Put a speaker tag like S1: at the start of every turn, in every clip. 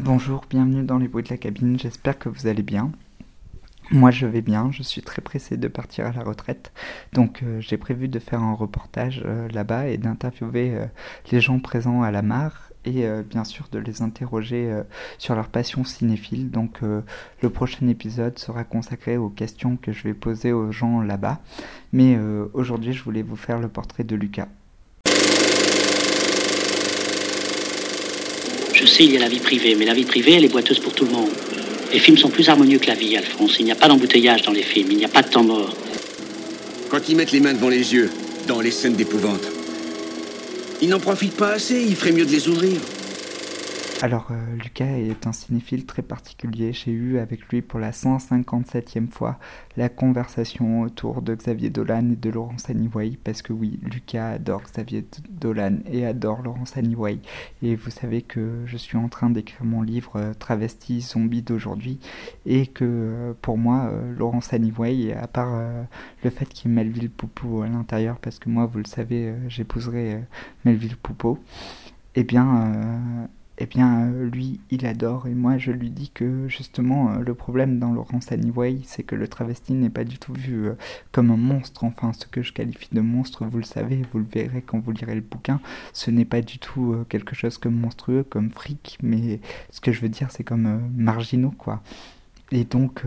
S1: Bonjour, bienvenue dans les bruits de la cabine, j'espère que vous allez bien. Moi je vais bien, je suis très pressé de partir à la retraite, donc euh, j'ai prévu de faire un reportage euh, là-bas et d'interviewer euh, les gens présents à la mare et bien sûr de les interroger sur leur passion cinéphile. Donc le prochain épisode sera consacré aux questions que je vais poser aux gens là-bas, mais aujourd'hui je voulais vous faire le portrait de Lucas.
S2: Je sais, il y a la vie privée, mais la vie privée, elle est boiteuse pour tout le monde. Les films sont plus harmonieux que la vie, Alphonse. Il n'y a pas d'embouteillage dans les films, il n'y a pas de temps mort.
S3: Quand ils mettent les mains devant les yeux, dans les scènes d'épouvante, ils n'en profitent pas assez, il ferait mieux de les ouvrir.
S1: Alors, euh, Lucas est un cinéphile très particulier. J'ai eu avec lui pour la 157e fois la conversation autour de Xavier Dolan et de Laurence Anyway, parce que oui, Lucas adore Xavier Dolan et adore Laurence Anyway. Et vous savez que je suis en train d'écrire mon livre euh, Travesti zombie d'aujourd'hui, et que euh, pour moi, Laurence Anyway, à part le fait qu'il y ait Melville Poupeau à l'intérieur, parce que moi, vous le savez, j'épouserai Melville Poupeau, eh bien, eh bien, euh, lui, il adore. Et moi, je lui dis que justement, euh, le problème dans Laurence Anyway, c'est que le travesti n'est pas du tout vu euh, comme un monstre. Enfin, ce que je qualifie de monstre, vous le savez, vous le verrez quand vous lirez le bouquin. Ce n'est pas du tout quelque chose comme monstrueux, comme fric, mais ce que je veux dire, c'est comme marginaux, quoi. Et donc,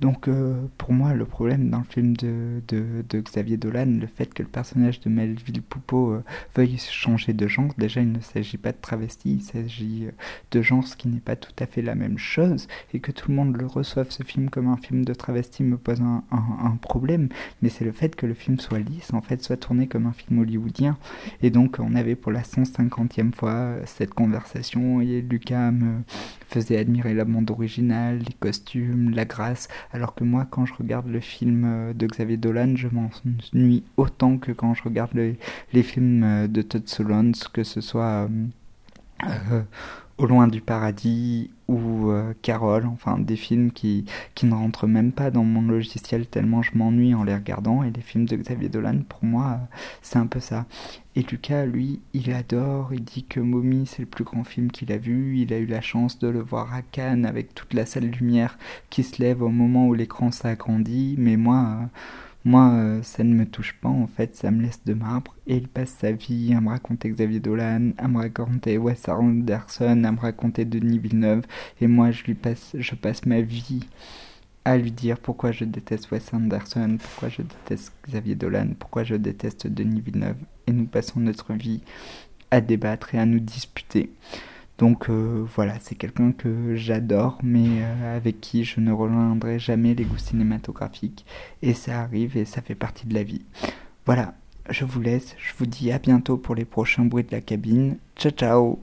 S1: donc euh, pour moi, le problème dans le film de, de, Xavier Dolan, le fait que le personnage de Melville Poupeau euh, veuille changer de genre, déjà il ne s'agit pas de travesti, il s'agit de genre, ce qui n'est pas tout à fait la même chose, et que tout le monde le reçoive ce film comme un film de travesti me pose un, un, problème, mais c'est le fait que le film soit lisse, en fait, soit tourné comme un film hollywoodien. Et donc on avait pour la 150e fois cette conversation, et Lucas me faisait admirer la bande originale, les costumes, la grâce, alors que moi quand je regarde le film euh, de Xavier Dolan, je m'ennuie autant que quand je regarde les films euh, de Todd Solondz, que ce soit euh, Au loin du paradis ou Carole, enfin des films qui, qui ne rentrent même pas dans mon logiciel tellement je m'ennuie en les regardant, et les films de Xavier Dolan, pour moi, c'est un peu ça. Et Lucas, lui, il adore, il dit que Mommy, c'est le plus grand film qu'il a vu, il a eu la chance de le voir à Cannes avec toute la salle lumière qui se lève au moment où l'écran s'agrandit, mais moi... Euh, moi, euh, ça ne me touche pas, en fait, ça me laisse de marbre. Et il passe sa vie à me raconter Xavier Dolan, à me raconter Wes Anderson, à me raconter Denis Villeneuve. Et moi, je lui passe, je passe ma vie à lui dire pourquoi je déteste Wes Anderson, pourquoi je déteste Xavier Dolan, pourquoi je déteste Denis Villeneuve. Et nous passons notre vie à débattre et à nous disputer. Donc euh, voilà, c'est quelqu'un que j'adore, mais euh, avec qui je ne rejoindrai jamais les goûts cinématographiques. Et ça arrive et ça fait partie de la vie. Voilà, je vous laisse, je vous dis à bientôt pour les prochains bruits de la cabine. Ciao ciao